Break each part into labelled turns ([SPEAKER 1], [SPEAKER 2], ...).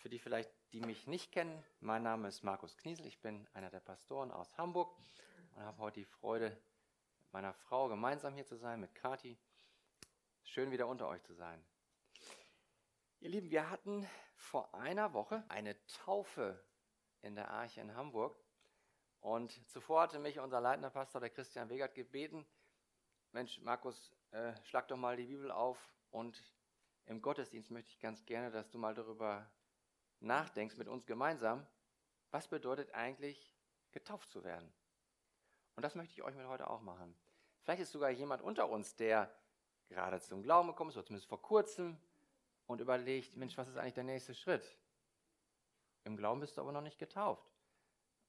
[SPEAKER 1] Für die vielleicht, die mich nicht kennen, mein Name ist Markus Kniesel, ich bin einer der Pastoren aus Hamburg und habe heute die Freude, mit meiner Frau gemeinsam hier zu sein, mit Kati. Schön wieder unter euch zu sein. Ihr Lieben, wir hatten vor einer Woche eine Taufe in der Arche in Hamburg und zuvor hatte mich unser leitender Pastor, der Christian Wegert, gebeten, Mensch, Markus, äh, schlag doch mal die Bibel auf und im Gottesdienst möchte ich ganz gerne, dass du mal darüber nachdenkst mit uns gemeinsam, was bedeutet eigentlich getauft zu werden? Und das möchte ich euch mit heute auch machen. Vielleicht ist sogar jemand unter uns, der gerade zum Glauben gekommen ist, oder zumindest vor kurzem, und überlegt, Mensch, was ist eigentlich der nächste Schritt? Im Glauben bist du aber noch nicht getauft.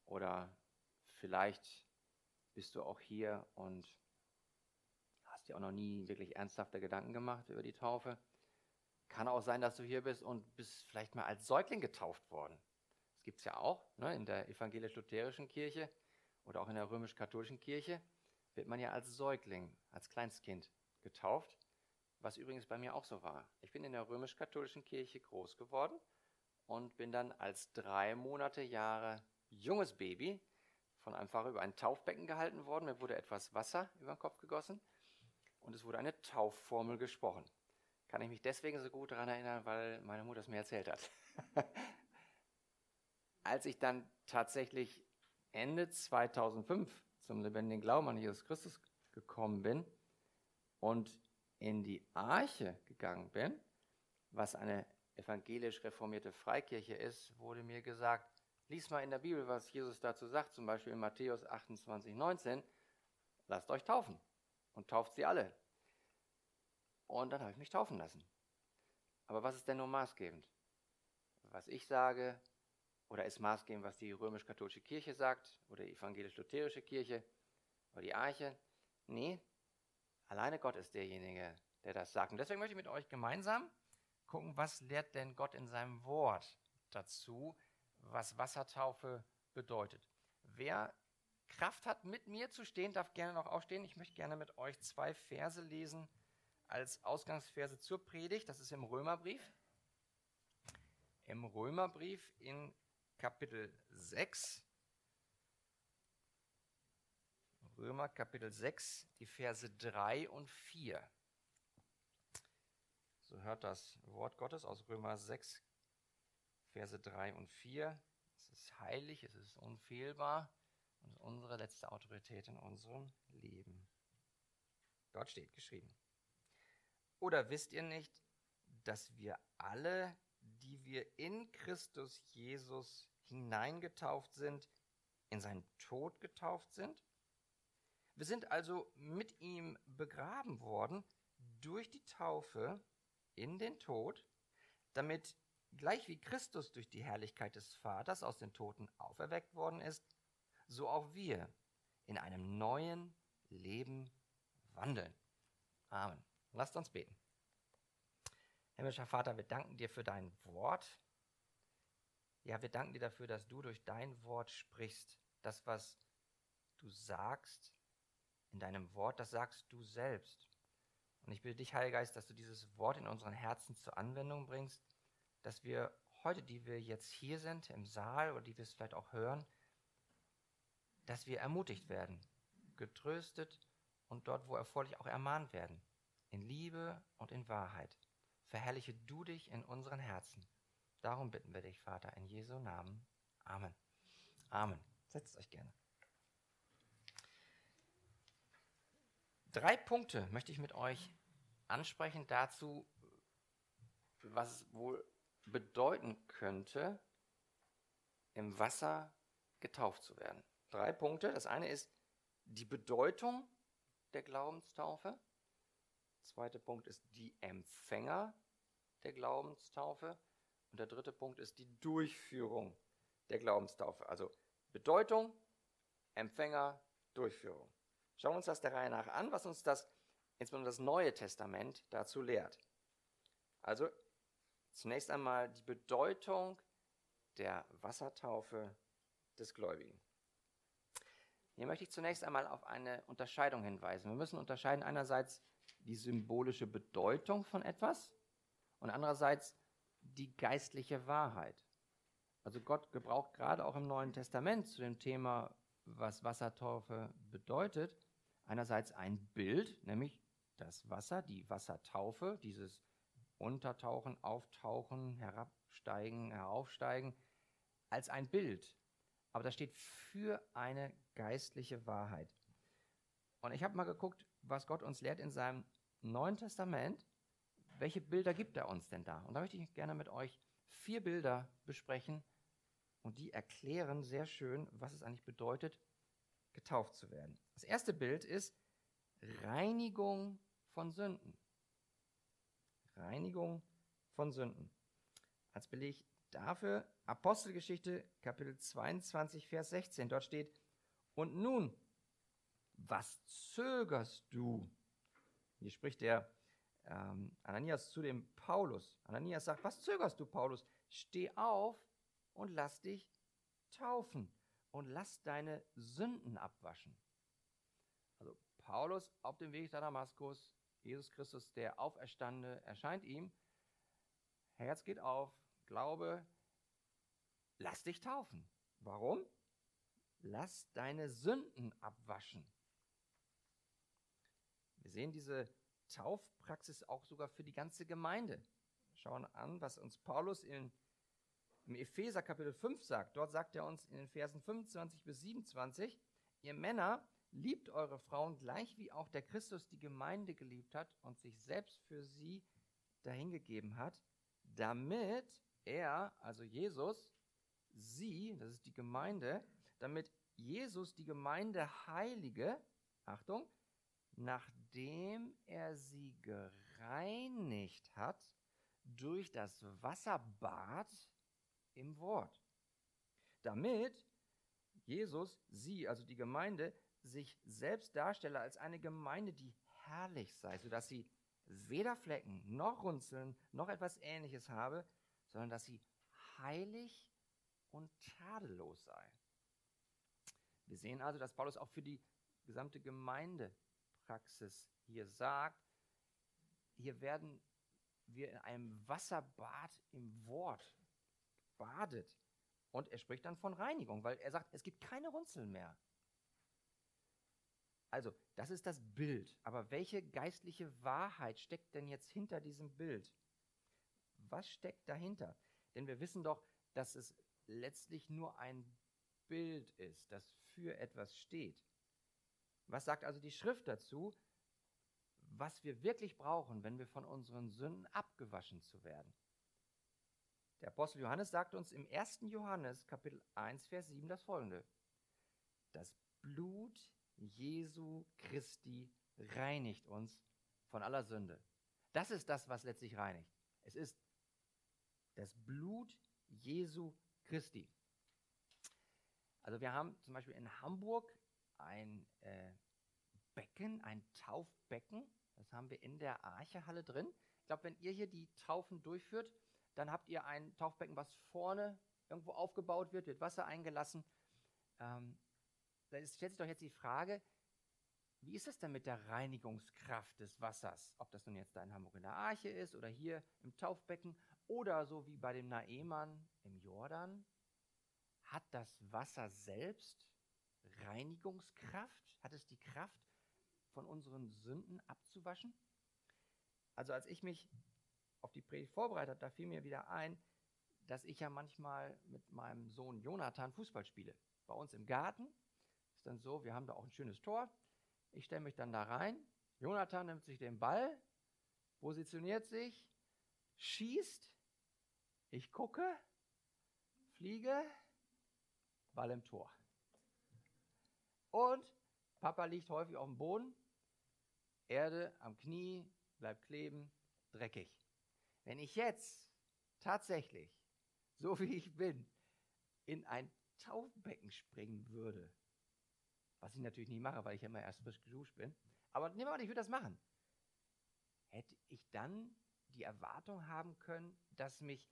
[SPEAKER 1] Oder vielleicht bist du auch hier und hast dir auch noch nie wirklich ernsthafte Gedanken gemacht über die Taufe. Kann auch sein, dass du hier bist und bist vielleicht mal als Säugling getauft worden. Das gibt es ja auch ne, in der evangelisch-lutherischen Kirche oder auch in der römisch-katholischen Kirche wird man ja als Säugling, als Kleinstkind getauft, was übrigens bei mir auch so war. Ich bin in der römisch-katholischen Kirche groß geworden und bin dann als drei Monate Jahre junges Baby von einem Pfarrer über ein Taufbecken gehalten worden. Mir wurde etwas Wasser über den Kopf gegossen und es wurde eine Taufformel gesprochen kann ich mich deswegen so gut daran erinnern, weil meine Mutter es mir erzählt hat. Als ich dann tatsächlich Ende 2005 zum lebendigen Glauben an Jesus Christus gekommen bin und in die Arche gegangen bin, was eine evangelisch reformierte Freikirche ist, wurde mir gesagt, lies mal in der Bibel, was Jesus dazu sagt, zum Beispiel in Matthäus 28, 19, lasst euch taufen und tauft sie alle. Und dann habe ich mich taufen lassen. Aber was ist denn nun maßgebend? Was ich sage, oder ist maßgebend, was die römisch-katholische Kirche sagt, oder die evangelisch-lutherische Kirche, oder die Arche? Nee, alleine Gott ist derjenige, der das sagt. Und deswegen möchte ich mit euch gemeinsam gucken, was lehrt denn Gott in seinem Wort dazu, was Wassertaufe bedeutet. Wer Kraft hat, mit mir zu stehen, darf gerne noch aufstehen. Ich möchte gerne mit euch zwei Verse lesen als Ausgangsverse zur Predigt. Das ist im Römerbrief. Im Römerbrief in Kapitel 6. Römer Kapitel 6, die Verse 3 und 4. So hört das Wort Gottes aus Römer 6, Verse 3 und 4. Es ist heilig, es ist unfehlbar und unsere letzte Autorität in unserem Leben. Dort steht geschrieben. Oder wisst ihr nicht, dass wir alle, die wir in Christus Jesus hineingetauft sind, in seinen Tod getauft sind? Wir sind also mit ihm begraben worden durch die Taufe in den Tod, damit gleich wie Christus durch die Herrlichkeit des Vaters aus den Toten auferweckt worden ist, so auch wir in einem neuen Leben wandeln. Amen. Lasst uns beten. Himmlischer Vater, wir danken dir für dein Wort. Ja, wir danken dir dafür, dass du durch dein Wort sprichst. Das, was du sagst in deinem Wort, das sagst du selbst. Und ich bitte dich, Heiliger Geist, dass du dieses Wort in unseren Herzen zur Anwendung bringst, dass wir heute, die wir jetzt hier sind, im Saal oder die wir es vielleicht auch hören, dass wir ermutigt werden, getröstet und dort, wo erforderlich, auch ermahnt werden in Liebe und in Wahrheit. Verherrliche du dich in unseren Herzen. Darum bitten wir dich, Vater, in Jesu Namen. Amen. Amen. Setzt euch gerne. Drei Punkte möchte ich mit euch ansprechen dazu, was es wohl bedeuten könnte, im Wasser getauft zu werden. Drei Punkte. Das eine ist die Bedeutung der Glaubenstaufe. Zweiter Punkt ist die Empfänger der Glaubenstaufe. Und der dritte Punkt ist die Durchführung der Glaubenstaufe. Also Bedeutung, Empfänger, Durchführung. Schauen wir uns das der Reihe nach an, was uns das, insbesondere das Neue Testament, dazu lehrt. Also zunächst einmal die Bedeutung der Wassertaufe des Gläubigen. Hier möchte ich zunächst einmal auf eine Unterscheidung hinweisen. Wir müssen unterscheiden einerseits die symbolische Bedeutung von etwas und andererseits die geistliche Wahrheit. Also Gott gebraucht gerade auch im Neuen Testament zu dem Thema, was Wassertaufe bedeutet, einerseits ein Bild, nämlich das Wasser, die Wassertaufe, dieses Untertauchen, Auftauchen, Herabsteigen, Heraufsteigen, als ein Bild. Aber das steht für eine geistliche Wahrheit. Und ich habe mal geguckt, was Gott uns lehrt in seinem Neuen Testament. Welche Bilder gibt er uns denn da? Und da möchte ich gerne mit euch vier Bilder besprechen und die erklären sehr schön, was es eigentlich bedeutet, getauft zu werden. Das erste Bild ist Reinigung von Sünden. Reinigung von Sünden. Als Beleg dafür Apostelgeschichte Kapitel 22, Vers 16. Dort steht, und nun, was zögerst du? Hier spricht der ähm, Ananias zu dem Paulus. Ananias sagt, was zögerst du, Paulus? Steh auf und lass dich taufen und lass deine Sünden abwaschen. Also Paulus auf dem Weg nach Damaskus, Jesus Christus, der Auferstandene, erscheint ihm. Herz geht auf, Glaube, lass dich taufen. Warum? Lass deine Sünden abwaschen. Wir sehen diese Taufpraxis auch sogar für die ganze Gemeinde. Schauen an, was uns Paulus in, im Epheser Kapitel 5 sagt. Dort sagt er uns in den Versen 25 bis 27, ihr Männer, liebt eure Frauen gleich wie auch der Christus die Gemeinde geliebt hat und sich selbst für sie dahingegeben hat, damit er, also Jesus, sie, das ist die Gemeinde, damit Jesus die Gemeinde heilige, Achtung, nachdem er sie gereinigt hat durch das Wasserbad im Wort. Damit Jesus, sie, also die Gemeinde, sich selbst darstelle als eine Gemeinde, die herrlich sei, sodass sie weder Flecken noch Runzeln noch etwas ähnliches habe, sondern dass sie heilig und tadellos sei. Wir sehen also, dass Paulus auch für die gesamte Gemeindepraxis hier sagt, hier werden wir in einem Wasserbad im Wort badet. Und er spricht dann von Reinigung, weil er sagt, es gibt keine Runzeln mehr. Also, das ist das Bild. Aber welche geistliche Wahrheit steckt denn jetzt hinter diesem Bild? Was steckt dahinter? Denn wir wissen doch, dass es letztlich nur ein Bild ist, das für etwas steht. Was sagt also die Schrift dazu? Was wir wirklich brauchen, wenn wir von unseren Sünden abgewaschen zu werden. Der Apostel Johannes sagt uns im 1. Johannes Kapitel 1, Vers 7 das folgende. Das Blut Jesu Christi reinigt uns von aller Sünde. Das ist das, was letztlich reinigt. Es ist das Blut Jesu Christi. Also wir haben zum Beispiel in Hamburg ein äh, Becken, ein Taufbecken. Das haben wir in der Archehalle drin. Ich glaube, wenn ihr hier die Taufen durchführt, dann habt ihr ein Taufbecken, was vorne irgendwo aufgebaut wird, wird Wasser eingelassen. Ähm, da stellt sich doch jetzt die Frage, wie ist es denn mit der Reinigungskraft des Wassers? Ob das nun jetzt da in Hamburg in der Arche ist oder hier im Taufbecken oder so wie bei dem Naemann im Jordan. Hat das Wasser selbst Reinigungskraft? Hat es die Kraft, von unseren Sünden abzuwaschen? Also als ich mich auf die Predigt vorbereitet habe, da fiel mir wieder ein, dass ich ja manchmal mit meinem Sohn Jonathan Fußball spiele. Bei uns im Garten ist dann so, wir haben da auch ein schönes Tor. Ich stelle mich dann da rein. Jonathan nimmt sich den Ball, positioniert sich, schießt. Ich gucke, fliege, Ball im Tor. Und Papa liegt häufig auf dem Boden, Erde am Knie, bleibt kleben, dreckig. Wenn ich jetzt tatsächlich, so wie ich bin, in ein Taufbecken springen würde, was ich natürlich nicht mache, weil ich ja immer erst frisch geduscht bin. Aber nehmen wir an, ich würde das machen. Hätte ich dann die Erwartung haben können, dass mich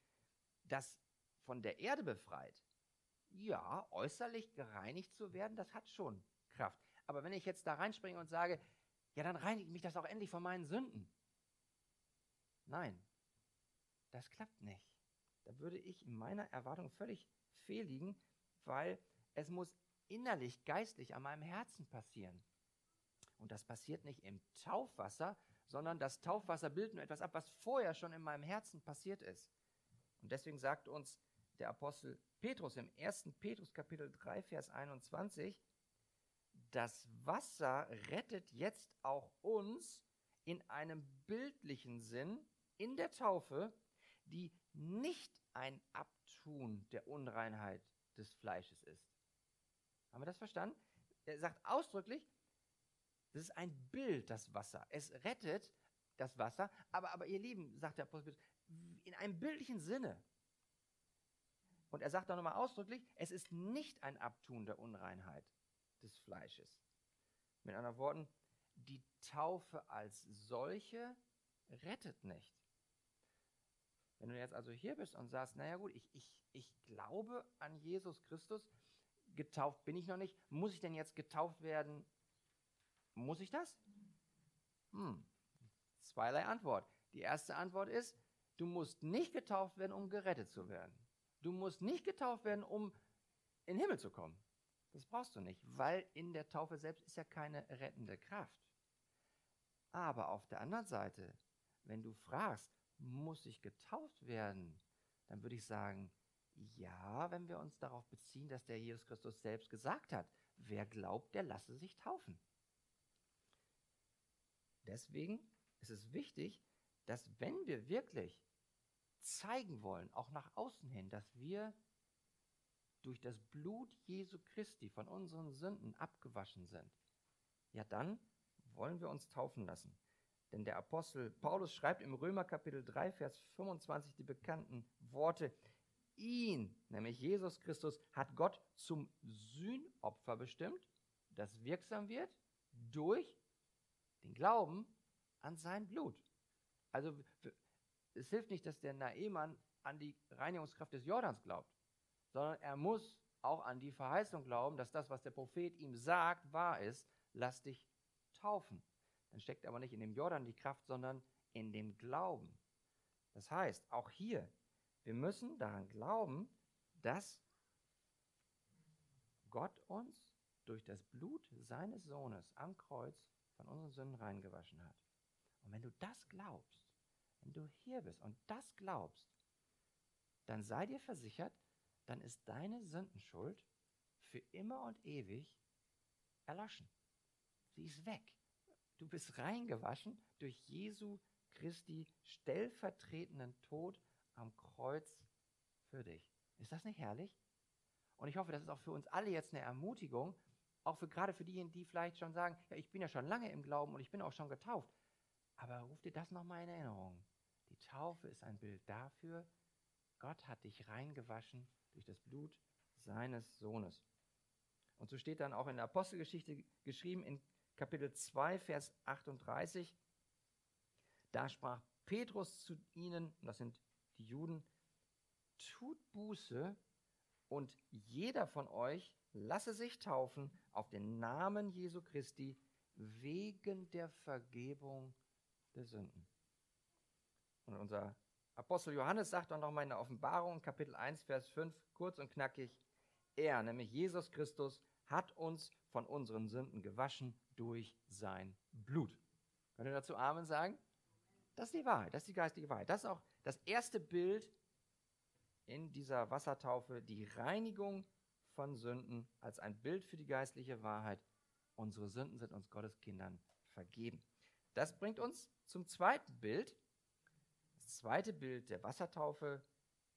[SPEAKER 1] das von der Erde befreit? Ja, äußerlich gereinigt zu werden, das hat schon Kraft. Aber wenn ich jetzt da reinspringe und sage, ja, dann reinigt mich das auch endlich von meinen Sünden. Nein, das klappt nicht.
[SPEAKER 2] da würde ich in meiner Erwartung völlig fehl liegen, weil es muss innerlich, geistlich an meinem Herzen passieren. Und das passiert nicht im Taufwasser, sondern das Taufwasser bildet nur etwas ab, was vorher schon in meinem Herzen passiert ist. Und deswegen sagt uns der Apostel Petrus im 1. Petrus Kapitel 3, Vers 21, das Wasser rettet jetzt auch uns in einem bildlichen Sinn in der Taufe, die nicht ein Abtun der Unreinheit des Fleisches ist. Haben wir das verstanden? Er sagt ausdrücklich, das ist ein Bild, das Wasser. Es rettet das Wasser, aber, aber ihr Lieben, sagt der Apostel, in einem bildlichen Sinne. Und er sagt auch nochmal ausdrücklich, es ist nicht ein Abtun der Unreinheit des Fleisches. Mit anderen Worten, die Taufe als solche rettet nicht. Wenn du jetzt also hier bist und sagst, naja gut, ich, ich, ich glaube an Jesus Christus, getauft bin ich noch nicht, muss ich denn jetzt getauft werden? Muss ich das? Hm, zweierlei Antwort. Die erste Antwort ist, du musst nicht getauft werden, um gerettet zu werden. Du musst nicht getauft werden, um in den Himmel zu kommen. Das brauchst du nicht, weil in der Taufe selbst ist ja keine rettende Kraft. Aber auf der anderen Seite, wenn du fragst, muss ich getauft werden, dann würde ich sagen, ja, wenn wir uns darauf beziehen, dass der Jesus Christus selbst gesagt hat, wer glaubt, der lasse sich taufen. Deswegen ist es wichtig, dass wenn wir wirklich zeigen wollen, auch nach außen hin, dass wir durch das Blut Jesu Christi von unseren Sünden abgewaschen sind, ja dann wollen wir uns taufen lassen. Denn der Apostel Paulus schreibt im Römer Kapitel 3, Vers 25 die bekannten Worte, ihn, nämlich Jesus Christus, hat Gott zum Sühnopfer bestimmt, das wirksam wird durch den Glauben an sein Blut. Also es hilft nicht, dass der Naemann an die Reinigungskraft des Jordans glaubt, sondern er muss auch an die Verheißung glauben, dass das, was der Prophet ihm sagt, wahr ist. Lass dich taufen. Dann steckt aber nicht in dem Jordan die Kraft, sondern in dem Glauben. Das heißt, auch hier, wir müssen daran glauben, dass Gott uns durch das Blut seines Sohnes am Kreuz von unseren Sünden reingewaschen hat. Und wenn du das glaubst, wenn du hier bist und das glaubst, dann sei dir versichert, dann ist deine Sündenschuld für immer und ewig erloschen. Sie ist weg. Du bist reingewaschen durch Jesu Christi stellvertretenden Tod am Kreuz für dich. Ist das nicht herrlich? Und ich hoffe, das ist auch für uns alle jetzt eine Ermutigung, auch für gerade für diejenigen, die vielleicht schon sagen, ja, ich bin ja schon lange im Glauben und ich bin auch schon getauft. Aber ruf dir das nochmal in Erinnerung. Die Taufe ist ein Bild dafür, Gott hat dich reingewaschen durch das Blut seines Sohnes. Und so steht dann auch in der Apostelgeschichte geschrieben in Kapitel 2, Vers 38, da sprach Petrus zu ihnen, und das sind die Juden, tut Buße und jeder von euch lasse sich taufen auf den Namen Jesu Christi wegen der Vergebung der Sünden. Und unser Apostel Johannes sagt dann nochmal in der Offenbarung, Kapitel 1, Vers 5, kurz und knackig, er, nämlich Jesus Christus, hat uns von unseren Sünden gewaschen durch sein Blut. Könnt ihr dazu Amen sagen? Das ist die Wahrheit, das ist die geistige Wahrheit. Das ist auch das erste Bild in dieser Wassertaufe, die Reinigung von Sünden als ein Bild für die geistliche Wahrheit. Unsere Sünden sind uns Gottes Kindern vergeben. Das bringt uns zum zweiten Bild. Das zweite Bild der Wassertaufe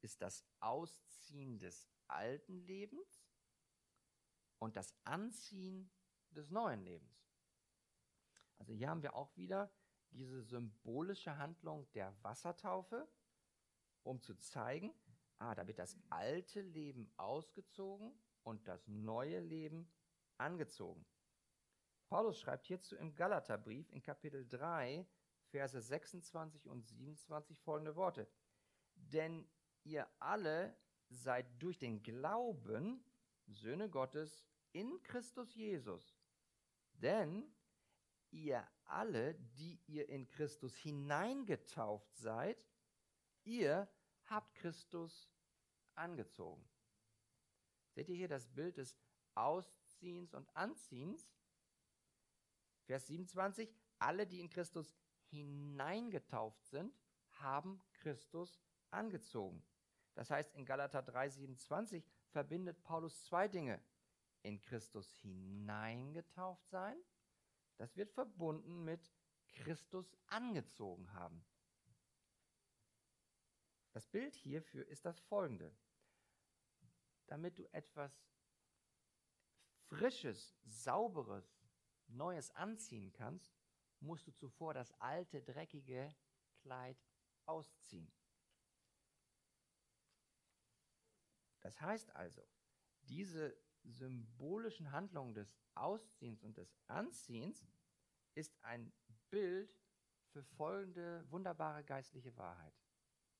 [SPEAKER 2] ist das Ausziehen des alten Lebens und das Anziehen des neuen Lebens. Also hier haben wir auch wieder diese symbolische Handlung der Wassertaufe, um zu zeigen, ah, da wird das alte Leben ausgezogen und das neue Leben angezogen. Paulus schreibt hierzu im Galaterbrief in Kapitel 3, Verse 26 und 27 folgende Worte. Denn ihr alle seid durch den Glauben Söhne Gottes in Christus Jesus. Denn ihr alle, die ihr in Christus hineingetauft seid, ihr habt Christus angezogen. Seht ihr hier das Bild des Ausziehens und Anziehens? Vers 27, alle, die in Christus hineingetauft sind, haben Christus angezogen. Das heißt, in Galater 3:27 verbindet Paulus zwei Dinge. In Christus hineingetauft sein, das wird verbunden mit Christus angezogen haben. Das Bild hierfür ist das folgende. Damit du etwas Frisches, Sauberes, Neues anziehen kannst, musst du zuvor das alte, dreckige Kleid ausziehen. Das heißt also, diese symbolischen Handlungen des Ausziehens und des Anziehens ist ein Bild für folgende wunderbare geistliche Wahrheit.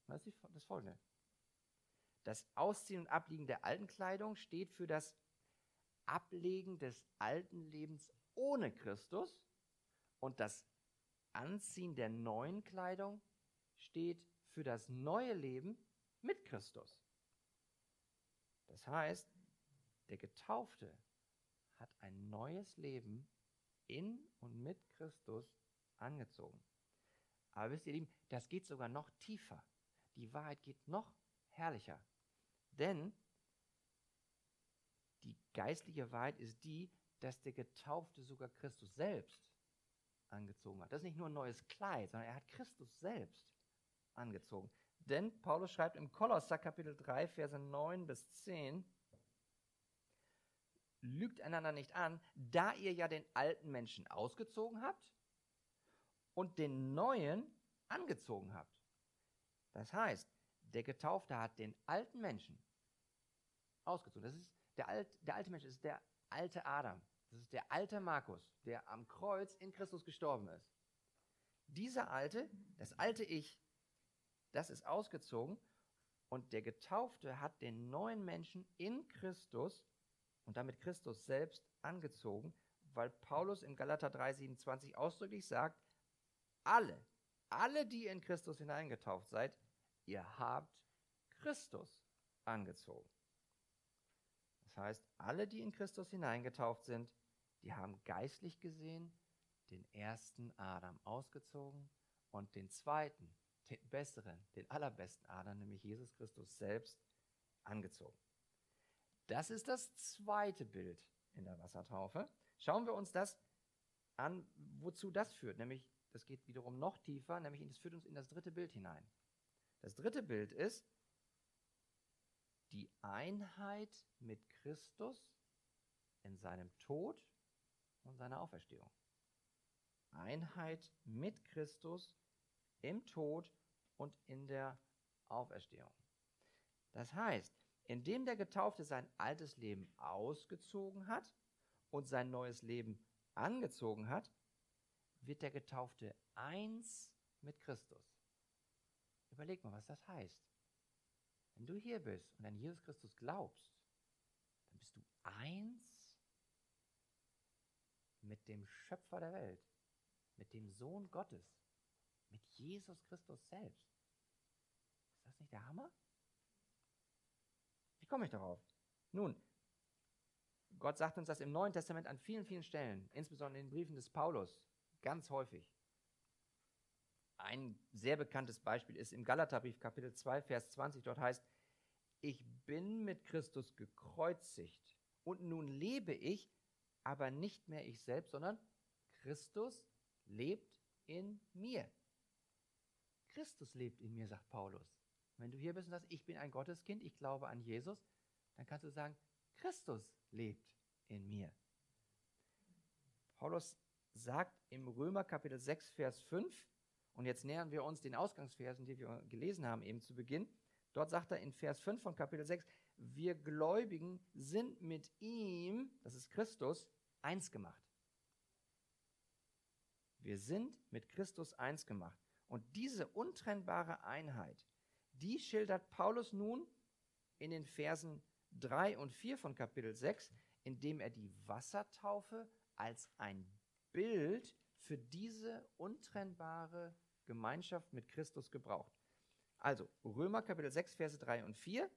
[SPEAKER 2] Das ist das folgende. Das Ausziehen und Abliegen der alten Kleidung steht für das Ablegen des alten Lebens ohne Christus und das Anziehen der neuen Kleidung steht für das neue Leben mit Christus. Das heißt, der Getaufte hat ein neues Leben in und mit Christus angezogen. Aber wisst ihr, Lieben, das geht sogar noch tiefer. Die Wahrheit geht noch herrlicher. Denn die geistliche Wahrheit ist die, dass der Getaufte sogar Christus selbst angezogen hat. Das ist nicht nur ein neues Kleid, sondern er hat Christus selbst angezogen. Denn Paulus schreibt im Kolosser Kapitel 3, Verse 9 bis 10, lügt einander nicht an, da ihr ja den alten Menschen ausgezogen habt und den neuen angezogen habt. Das heißt, der Getaufte hat den alten Menschen ausgezogen. Das ist der, Alt, der alte Mensch ist der alte Adam. Das ist der alte Markus, der am Kreuz in Christus gestorben ist. Dieser alte, das alte Ich, das ist ausgezogen und der Getaufte hat den neuen Menschen in Christus und damit Christus selbst angezogen, weil Paulus in Galater 3:27 ausdrücklich sagt, alle, alle, die in Christus hineingetauft seid, ihr habt Christus angezogen. Das heißt, alle, die in Christus hineingetauft sind, die haben geistlich gesehen den ersten Adam ausgezogen und den zweiten, den besseren, den allerbesten Adam, nämlich Jesus Christus selbst, angezogen. Das ist das zweite Bild in der Wassertaufe. Schauen wir uns das an, wozu das führt. Nämlich, das geht wiederum noch tiefer, nämlich das führt uns in das dritte Bild hinein. Das dritte Bild ist die Einheit mit Christus in seinem Tod und seiner Auferstehung. Einheit mit Christus im Tod und in der Auferstehung. Das heißt, indem der Getaufte sein altes Leben ausgezogen hat und sein neues Leben angezogen hat, wird der Getaufte eins mit Christus. Überleg mal, was das heißt. Wenn du hier bist und an Jesus Christus glaubst, dann bist du eins mit dem Schöpfer der Welt, mit dem Sohn Gottes, mit Jesus Christus selbst. Ist das nicht der Hammer? Wie komme ich darauf? Nun, Gott sagt uns das im Neuen Testament an vielen, vielen Stellen, insbesondere in den Briefen des Paulus, ganz häufig. Ein sehr bekanntes Beispiel ist im Galaterbrief Kapitel 2, Vers 20. Dort heißt, ich bin mit Christus gekreuzigt und nun lebe ich, aber nicht mehr ich selbst, sondern Christus lebt in mir. Christus lebt in mir, sagt Paulus. Wenn du hier bist und sagst, ich bin ein Gotteskind, ich glaube an Jesus, dann kannst du sagen, Christus lebt in mir. Paulus sagt im Römer Kapitel 6, Vers 5, und jetzt nähern wir uns den Ausgangsversen, die wir gelesen haben, eben zu Beginn. Dort sagt er in Vers 5 von Kapitel 6, wir Gläubigen sind mit ihm, das ist Christus, eins gemacht. Wir sind mit Christus eins gemacht. Und diese untrennbare Einheit, die schildert Paulus nun in den Versen 3 und 4 von Kapitel 6, indem er die Wassertaufe als ein Bild für diese untrennbare Gemeinschaft mit Christus gebraucht. Also, Römer Kapitel 6, Verse 3 und 4.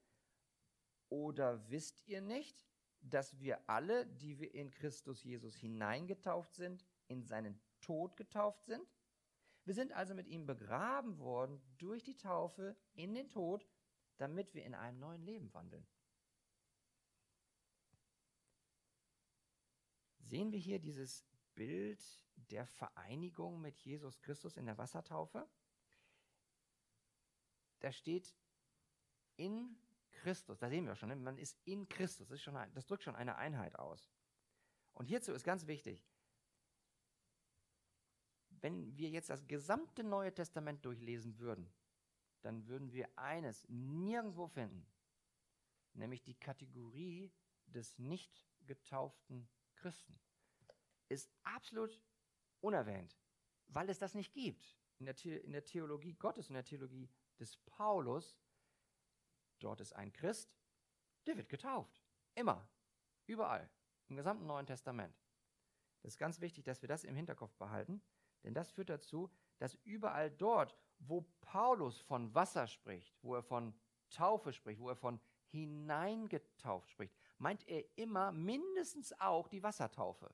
[SPEAKER 2] Oder wisst ihr nicht, dass wir alle, die wir in Christus Jesus hineingetauft sind, in seinen Tod getauft sind? Wir sind also mit ihm begraben worden durch die Taufe in den Tod, damit wir in einem neuen Leben wandeln. Sehen wir hier dieses Bild der Vereinigung mit Jesus Christus in der Wassertaufe? Da steht in Christus, da sehen wir schon, ne? man ist in Christus, das, schon das drückt schon eine Einheit aus. Und hierzu ist ganz wichtig, wenn wir jetzt das gesamte Neue Testament durchlesen würden, dann würden wir eines nirgendwo finden, nämlich die Kategorie des nicht getauften Christen. Ist absolut unerwähnt, weil es das nicht gibt. In der, The in der Theologie Gottes, in der Theologie des Paulus, dort ist ein Christ, der wird getauft. Immer. Überall. Im gesamten Neuen Testament. Das ist ganz wichtig, dass wir das im Hinterkopf behalten, denn das führt dazu, dass überall dort, wo Paulus von Wasser spricht, wo er von Taufe spricht, wo er von hineingetauft spricht, meint er immer mindestens auch die Wassertaufe.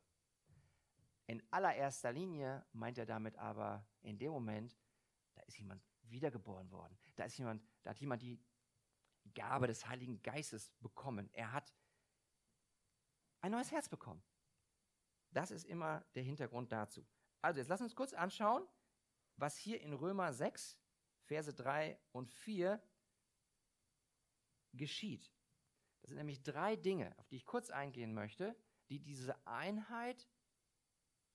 [SPEAKER 2] In allererster Linie meint er damit aber in dem Moment, da ist jemand wiedergeboren worden. Da ist jemand, da hat jemand Gabe des Heiligen Geistes bekommen. Er hat ein neues Herz bekommen. Das ist immer der Hintergrund dazu. Also jetzt lass uns kurz anschauen, was hier in Römer 6, Verse 3 und 4 geschieht. Das sind nämlich drei Dinge, auf die ich kurz eingehen möchte, die diese Einheit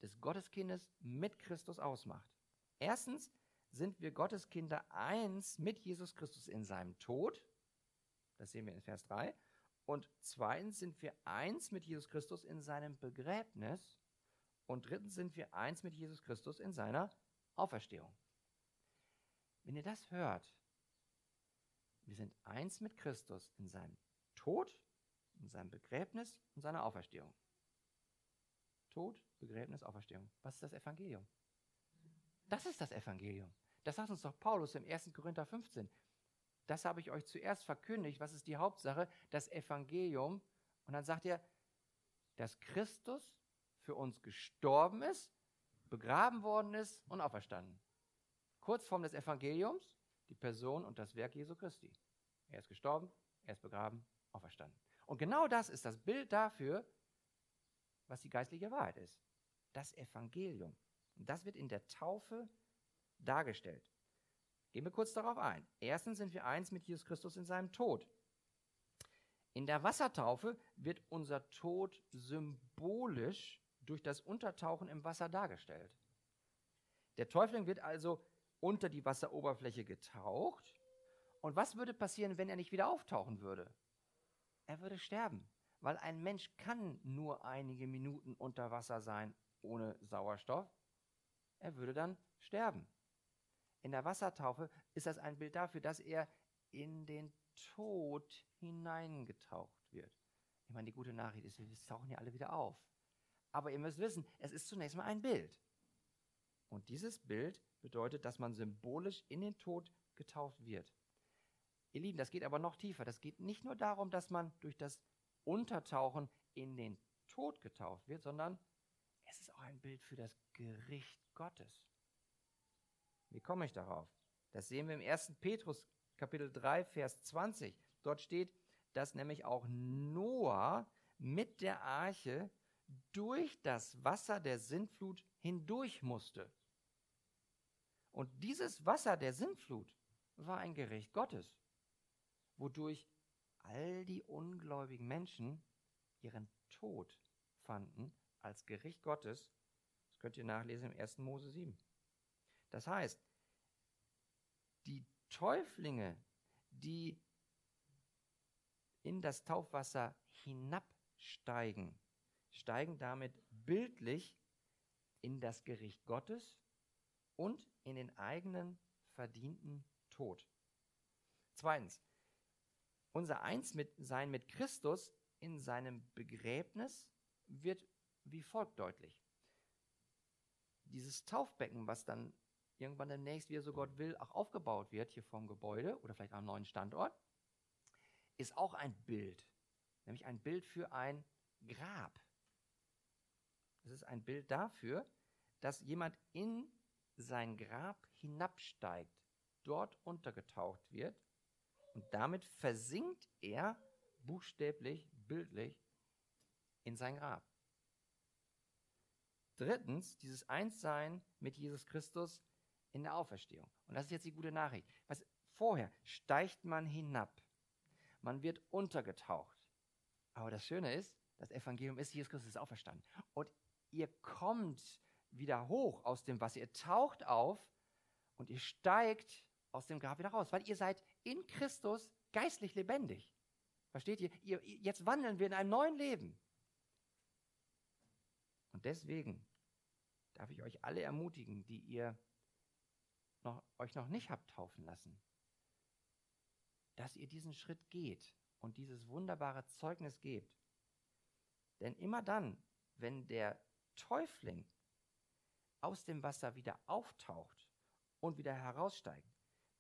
[SPEAKER 2] des Gotteskindes mit Christus ausmacht. Erstens sind wir Gotteskinder eins mit Jesus Christus in seinem Tod. Das sehen wir in Vers 3. Und zweitens sind wir eins mit Jesus Christus in seinem Begräbnis. Und drittens sind wir eins mit Jesus Christus in seiner Auferstehung. Wenn ihr das hört, wir sind eins mit Christus in seinem Tod, in seinem Begräbnis und seiner Auferstehung. Tod, Begräbnis, Auferstehung. Was ist das Evangelium? Das ist das Evangelium. Das sagt uns doch Paulus im 1. Korinther 15. Das habe ich euch zuerst verkündigt. Was ist die Hauptsache? Das Evangelium. Und dann sagt er, dass Christus für uns gestorben ist, begraben worden ist und auferstanden. Kurzform des Evangeliums, die Person und das Werk Jesu Christi. Er ist gestorben, er ist begraben, auferstanden. Und genau das ist das Bild dafür, was die geistliche Wahrheit ist. Das Evangelium. Und das wird in der Taufe dargestellt. Gehen wir kurz darauf ein. Erstens sind wir eins mit Jesus Christus in seinem Tod. In der Wassertaufe wird unser Tod symbolisch durch das Untertauchen im Wasser dargestellt. Der Täufling wird also unter die Wasseroberfläche getaucht. Und was würde passieren, wenn er nicht wieder auftauchen würde? Er würde sterben, weil ein Mensch kann nur einige Minuten unter Wasser sein ohne Sauerstoff. Er würde dann sterben. In der Wassertaufe ist das ein Bild dafür, dass er in den Tod hineingetaucht wird. Ich meine, die gute Nachricht ist, wir tauchen ja alle wieder auf. Aber ihr müsst wissen, es ist zunächst mal ein Bild. Und dieses Bild bedeutet, dass man symbolisch in den Tod getauft wird. Ihr Lieben, das geht aber noch tiefer. Das geht nicht nur darum, dass man durch das Untertauchen in den Tod getauft wird, sondern es ist auch ein Bild für das Gericht Gottes. Wie komme ich darauf? Das sehen wir im 1. Petrus Kapitel 3, Vers 20. Dort steht, dass nämlich auch Noah mit der Arche durch das Wasser der Sintflut hindurch musste. Und dieses Wasser der Sintflut war ein Gericht Gottes, wodurch all die ungläubigen Menschen ihren Tod fanden als Gericht Gottes. Das könnt ihr nachlesen im 1. Mose 7. Das heißt, die Täuflinge, die in das Taufwasser hinabsteigen, steigen damit bildlich in das Gericht Gottes und in den eigenen verdienten Tod. Zweitens, unser Einssein mit Christus in seinem Begräbnis wird wie folgt deutlich. Dieses Taufbecken, was dann irgendwann demnächst, wie er so Gott will, auch aufgebaut wird hier vom Gebäude oder vielleicht am neuen Standort, ist auch ein Bild, nämlich ein Bild für ein Grab. Es ist ein Bild dafür, dass jemand in sein Grab hinabsteigt, dort untergetaucht wird und damit versinkt er buchstäblich, bildlich in sein Grab. Drittens, dieses Einssein mit Jesus Christus in der Auferstehung. Und das ist jetzt die gute Nachricht. Was vorher steigt man hinab. Man wird untergetaucht. Aber das Schöne ist, das Evangelium ist, Jesus Christus ist auferstanden. Und ihr kommt wieder hoch aus dem Wasser. Ihr taucht auf und ihr steigt aus dem Grab wieder raus, weil ihr seid in Christus geistlich lebendig. Versteht ihr? ihr? Jetzt wandeln wir in einem neuen Leben. Und deswegen darf ich euch alle ermutigen, die ihr noch, euch noch nicht habt taufen lassen, dass ihr diesen Schritt geht und dieses wunderbare Zeugnis gebt. Denn immer dann, wenn der Täufling aus dem Wasser wieder auftaucht und wieder heraussteigt,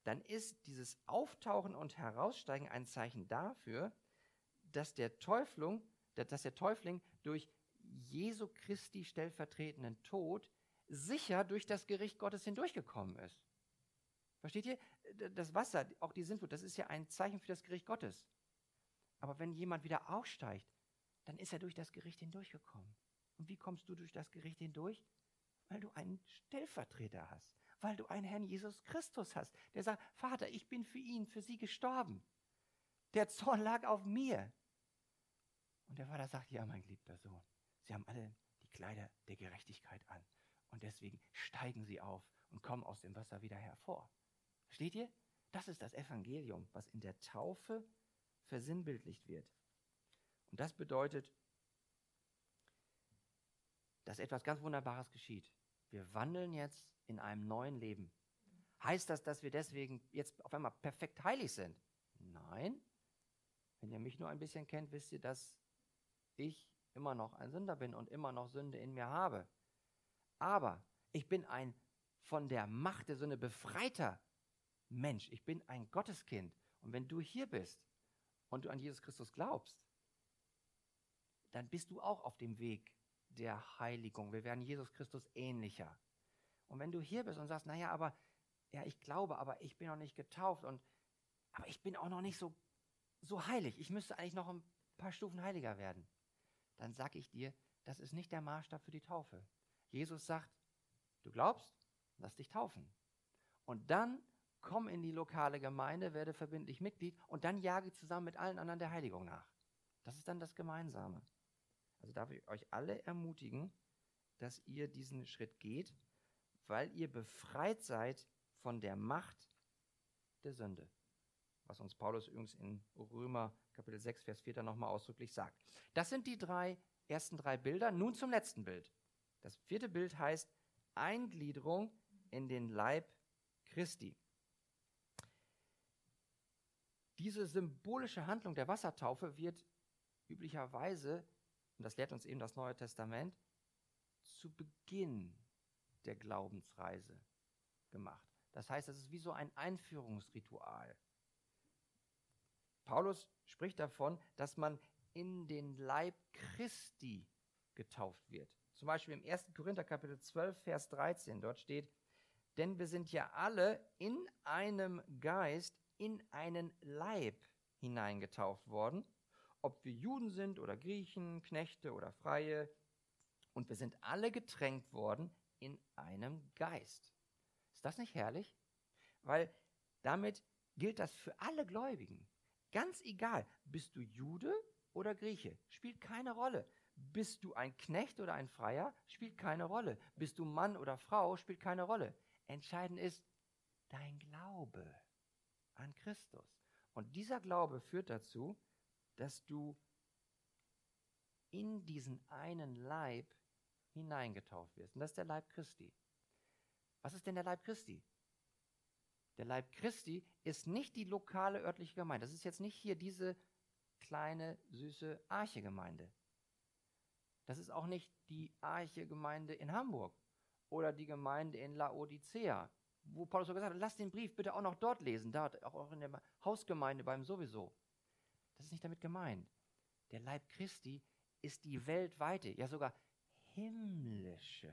[SPEAKER 2] dann ist dieses Auftauchen und Heraussteigen ein Zeichen dafür, dass der, Täuflung, dass der Täufling durch Jesu Christi stellvertretenden Tod sicher durch das Gericht Gottes hindurchgekommen ist. Versteht ihr? Das Wasser, auch die Sintflut, das ist ja ein Zeichen für das Gericht Gottes. Aber wenn jemand wieder aufsteigt, dann ist er durch das Gericht hindurchgekommen. Und wie kommst du durch das Gericht hindurch? Weil du einen Stellvertreter hast, weil du einen Herrn Jesus Christus hast, der sagt, Vater, ich bin für ihn, für sie gestorben. Der Zorn lag auf mir. Und der Vater sagt, ja, mein geliebter Sohn, sie haben alle die Kleider der Gerechtigkeit an. Und deswegen steigen sie auf und kommen aus dem Wasser wieder hervor. Versteht ihr? Das ist das Evangelium, was in der Taufe versinnbildlicht wird. Und das bedeutet, dass etwas ganz Wunderbares geschieht. Wir wandeln jetzt in einem neuen Leben. Heißt das, dass wir deswegen jetzt auf einmal perfekt heilig sind? Nein. Wenn ihr mich nur ein bisschen kennt, wisst ihr, dass ich immer noch ein Sünder bin und immer noch Sünde in mir habe. Aber ich bin ein von der Macht der Sünde befreiter Mensch. Ich bin ein Gotteskind. Und wenn du hier bist und du an Jesus Christus glaubst, dann bist du auch auf dem Weg der Heiligung. Wir werden Jesus Christus ähnlicher. Und wenn du hier bist und sagst, naja, aber ja, ich glaube, aber ich bin noch nicht getauft und aber ich bin auch noch nicht so, so heilig. Ich müsste eigentlich noch ein paar Stufen heiliger werden. Dann sage ich dir, das ist nicht der Maßstab für die Taufe. Jesus sagt, du glaubst, lass dich taufen. Und dann komm in die lokale Gemeinde, werde verbindlich Mitglied und dann jage zusammen mit allen anderen der Heiligung nach. Das ist dann das Gemeinsame. Also darf ich euch alle ermutigen, dass ihr diesen Schritt geht, weil ihr befreit seid von der Macht der Sünde. Was uns Paulus übrigens in Römer Kapitel 6, Vers 4 dann nochmal ausdrücklich sagt. Das sind die drei ersten drei Bilder. Nun zum letzten Bild. Das vierte Bild heißt Eingliederung in den Leib Christi. Diese symbolische Handlung der Wassertaufe wird üblicherweise und das lehrt uns eben das Neue Testament, zu Beginn der Glaubensreise gemacht. Das heißt, es ist wie so ein Einführungsritual. Paulus spricht davon, dass man in den Leib Christi getauft wird. Zum Beispiel im 1. Korinther Kapitel 12, Vers 13, dort steht, denn wir sind ja alle in einem Geist in einen Leib hineingetauft worden ob wir Juden sind oder Griechen, Knechte oder Freie. Und wir sind alle getränkt worden in einem Geist. Ist das nicht herrlich? Weil damit gilt das für alle Gläubigen. Ganz egal, bist du Jude oder Grieche, spielt keine Rolle. Bist du ein Knecht oder ein Freier, spielt keine Rolle. Bist du Mann oder Frau, spielt keine Rolle. Entscheidend ist dein Glaube an Christus. Und dieser Glaube führt dazu, dass du in diesen einen Leib hineingetauft wirst. Und das ist der Leib Christi. Was ist denn der Leib Christi? Der Leib Christi ist nicht die lokale örtliche Gemeinde. Das ist jetzt nicht hier diese kleine, süße Arche-Gemeinde. Das ist auch nicht die Arche-Gemeinde in Hamburg oder die Gemeinde in Laodicea wo Paulus so gesagt hat, lasst den Brief bitte auch noch dort lesen, dort, auch in der Hausgemeinde beim sowieso. Das ist nicht damit gemeint. Der Leib Christi ist die weltweite, ja sogar himmlische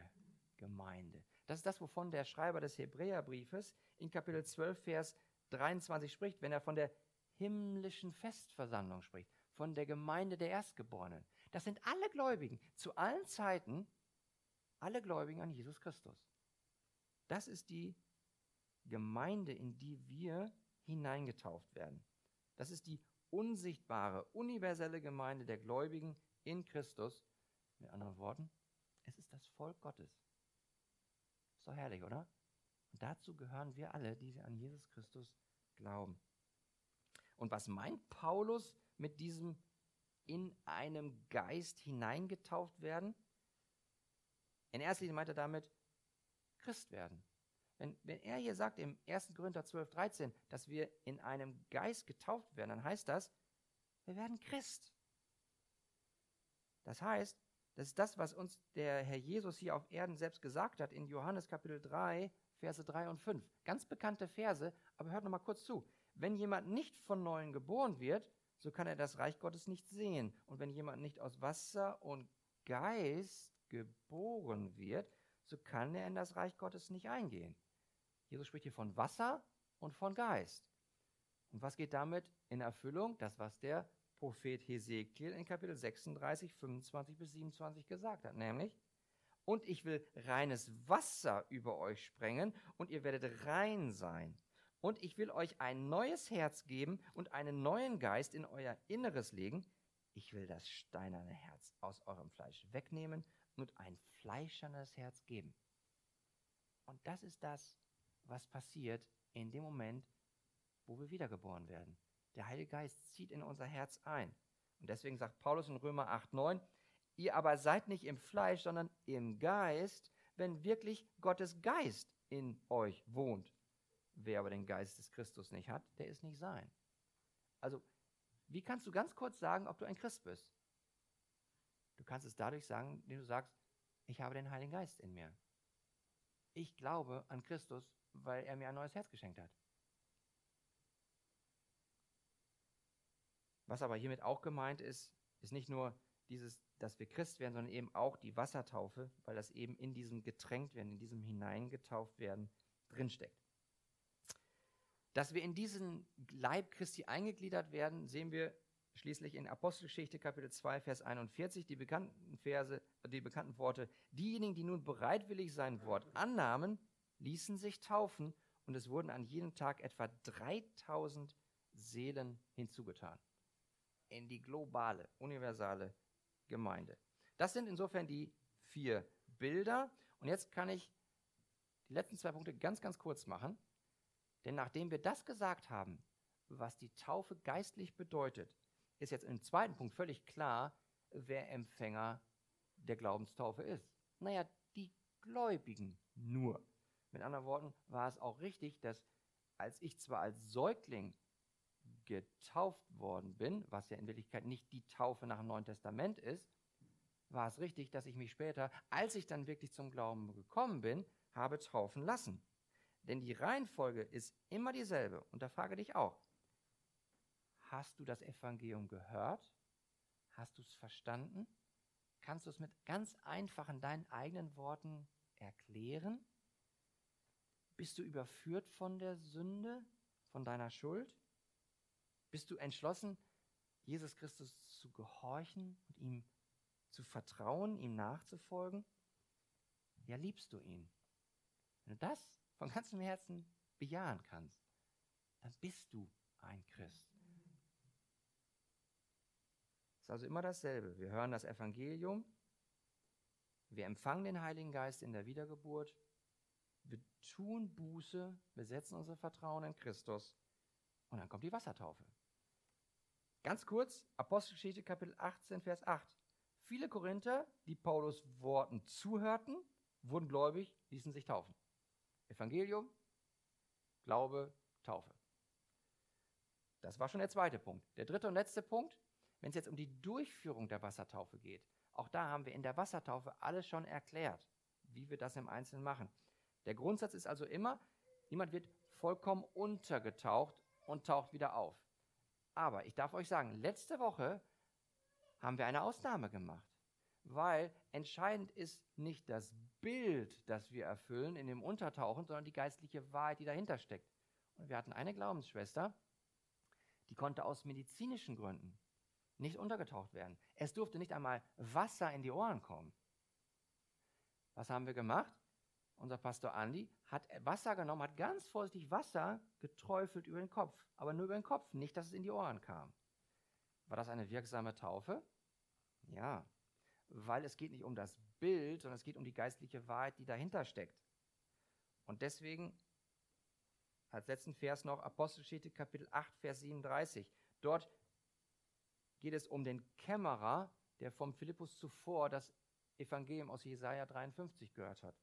[SPEAKER 2] Gemeinde. Das ist das, wovon der Schreiber des Hebräerbriefes in Kapitel 12, Vers 23 spricht, wenn er von der himmlischen Festversammlung spricht, von der Gemeinde der Erstgeborenen. Das sind alle Gläubigen, zu allen Zeiten alle Gläubigen an Jesus Christus. Das ist die Gemeinde, in die wir hineingetauft werden. Das ist die unsichtbare, universelle Gemeinde der Gläubigen in Christus. Mit anderen Worten, es ist das Volk Gottes. Doch herrlich, oder? Und dazu gehören wir alle, die an Jesus Christus glauben. Und was meint Paulus mit diesem in einem Geist hineingetauft werden? In erster Linie meint er damit Christ werden. Wenn, wenn er hier sagt im 1. Korinther 12, 13, dass wir in einem Geist getauft werden, dann heißt das, wir werden Christ. Das heißt, das ist das, was uns der Herr Jesus hier auf Erden selbst gesagt hat in Johannes Kapitel 3, Verse 3 und 5. Ganz bekannte Verse, aber hört noch mal kurz zu. Wenn jemand nicht von neuem geboren wird, so kann er das Reich Gottes nicht sehen. Und wenn jemand nicht aus Wasser und Geist geboren wird, so kann er in das Reich Gottes nicht eingehen. Jesus spricht hier von Wasser und von Geist. Und was geht damit in Erfüllung? Das, was der Prophet Hesekiel in Kapitel 36, 25 bis 27 gesagt hat, nämlich, und ich will reines Wasser über euch sprengen und ihr werdet rein sein. Und ich will euch ein neues Herz geben und einen neuen Geist in euer Inneres legen. Ich will das steinerne Herz aus eurem Fleisch wegnehmen und ein fleischernes Herz geben. Und das ist das, was passiert in dem Moment, wo wir wiedergeboren werden. Der Heilige Geist zieht in unser Herz ein. Und deswegen sagt Paulus in Römer 8, 9, ihr aber seid nicht im Fleisch, sondern im Geist, wenn wirklich Gottes Geist in euch wohnt. Wer aber den Geist des Christus nicht hat, der ist nicht sein. Also, wie kannst du ganz kurz sagen, ob du ein Christ bist? Du kannst es dadurch sagen, indem du sagst, ich habe den Heiligen Geist in mir. Ich glaube an Christus, weil er mir ein neues Herz geschenkt hat. Was aber hiermit auch gemeint ist, ist nicht nur dieses, dass wir Christ werden, sondern eben auch die Wassertaufe, weil das eben in diesem getränkt werden, in diesem hineingetauft werden drinsteckt. Dass wir in diesen Leib Christi eingegliedert werden, sehen wir schließlich in Apostelgeschichte Kapitel 2, Vers 41 die bekannten Verse, die bekannten Worte, diejenigen, die nun bereitwillig sein Wort annahmen, ließen sich taufen und es wurden an jedem Tag etwa 3000 Seelen hinzugetan. In die globale, universale Gemeinde. Das sind insofern die vier Bilder. Und jetzt kann ich die letzten zwei Punkte ganz, ganz kurz machen. Denn nachdem wir das gesagt haben, was die Taufe geistlich bedeutet, ist jetzt im zweiten Punkt völlig klar, wer Empfänger der Glaubenstaufe ist. Naja, die Gläubigen nur. Mit anderen Worten war es auch richtig, dass als ich zwar als Säugling getauft worden bin, was ja in Wirklichkeit nicht die Taufe nach dem Neuen Testament ist, war es richtig, dass ich mich später, als ich dann wirklich zum Glauben gekommen bin, habe taufen lassen. Denn die Reihenfolge ist immer dieselbe. Und da frage dich auch, hast du das Evangelium gehört? Hast du es verstanden? Kannst du es mit ganz einfachen deinen eigenen Worten erklären? Bist du überführt von der Sünde, von deiner Schuld? Bist du entschlossen, Jesus Christus zu gehorchen und ihm zu vertrauen, ihm nachzufolgen? Ja, liebst du ihn? Wenn du das von ganzem Herzen bejahen kannst, dann bist du ein Christ. Es ist also immer dasselbe. Wir hören das Evangelium, wir empfangen den Heiligen Geist in der Wiedergeburt, wir tun Buße, wir setzen unser Vertrauen in Christus und dann kommt die Wassertaufe. Ganz kurz, Apostelgeschichte Kapitel 18, Vers 8. Viele Korinther, die Paulus Worten zuhörten, wurden gläubig, ließen sich taufen. Evangelium, Glaube, Taufe. Das war schon der zweite Punkt. Der dritte und letzte Punkt, wenn es jetzt um die Durchführung der Wassertaufe geht, auch da haben wir in der Wassertaufe alles schon erklärt, wie wir das im Einzelnen machen. Der Grundsatz ist also immer, Niemand wird vollkommen untergetaucht und taucht wieder auf. Aber ich darf euch sagen, letzte Woche haben wir eine Ausnahme gemacht, weil entscheidend ist nicht das Bild, das wir erfüllen in dem Untertauchen, sondern die geistliche Wahrheit, die dahinter steckt. Und wir hatten eine Glaubensschwester, die konnte aus medizinischen Gründen nicht untergetaucht werden. Es durfte nicht einmal Wasser in die Ohren kommen. Was haben wir gemacht? Unser Pastor Andi hat Wasser genommen, hat ganz vorsichtig Wasser geträufelt über den Kopf, aber nur über den Kopf, nicht, dass es in die Ohren kam. War das eine wirksame Taufe? Ja, weil es geht nicht um das Bild, sondern es geht um die geistliche Wahrheit, die dahinter steckt. Und deswegen als letzten Vers noch Apostelgeschichte Kapitel 8, Vers 37. Dort geht es um den Kämmerer, der vom Philippus zuvor das Evangelium aus Jesaja 53 gehört hat.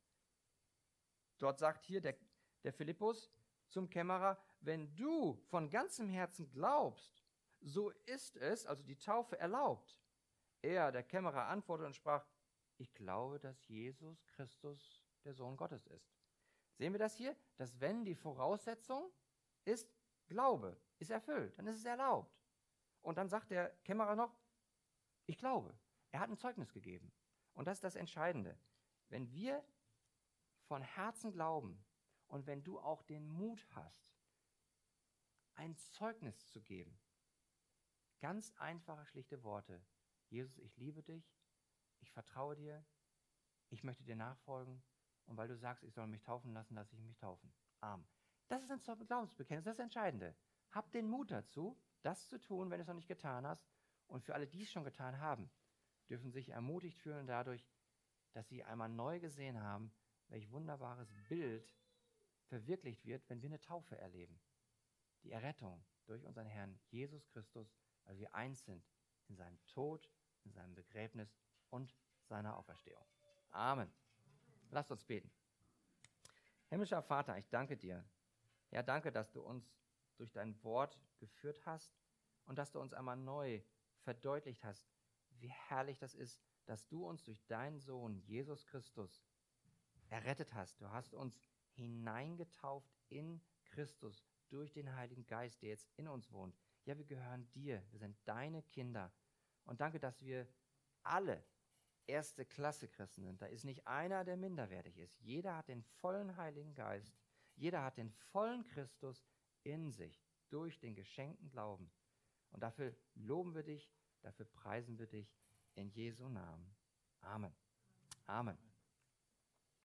[SPEAKER 2] Dort sagt hier der, der Philippus zum Kämmerer, wenn du von ganzem Herzen glaubst, so ist es, also die Taufe erlaubt. Er, der Kämmerer, antwortete und sprach, ich glaube, dass Jesus Christus der Sohn Gottes ist. Sehen wir das hier? Dass wenn die Voraussetzung ist Glaube, ist erfüllt, dann ist es erlaubt. Und dann sagt der Kämmerer noch, ich glaube. Er hat ein Zeugnis gegeben. Und das ist das Entscheidende. Wenn wir von Herzen glauben und wenn du auch den Mut hast, ein Zeugnis zu geben, ganz einfache, schlichte Worte. Jesus, ich liebe dich, ich vertraue dir, ich möchte dir nachfolgen und weil du sagst, ich soll mich taufen lassen, lasse ich mich taufen. Amen. Das ist ein Glaubensbekenntnis, das ist das Entscheidende. Hab den Mut dazu, das zu tun, wenn du es noch nicht getan hast. Und für alle, die es schon getan haben, dürfen sich ermutigt fühlen dadurch, dass sie einmal neu gesehen haben, welch wunderbares Bild verwirklicht wird, wenn wir eine Taufe erleben. Die Errettung durch unseren Herrn Jesus Christus, weil wir eins sind in seinem Tod, in seinem Begräbnis und seiner Auferstehung. Amen. Lasst uns beten. Himmlischer Vater, ich danke dir. Ja, danke, dass du uns durch dein Wort geführt hast und dass du uns einmal neu verdeutlicht hast, wie herrlich das ist, dass du uns durch deinen Sohn Jesus Christus errettet hast. Du hast uns hineingetauft in Christus durch den Heiligen Geist, der jetzt in uns wohnt. Ja, wir gehören dir. Wir sind deine Kinder. Und danke, dass wir alle erste Klasse Christen sind. Da ist nicht einer, der minderwertig ist. Jeder hat den vollen Heiligen Geist. Jeder hat den vollen Christus in sich durch den geschenkten Glauben. Und dafür loben wir dich, dafür preisen wir dich in Jesu Namen. Amen. Amen.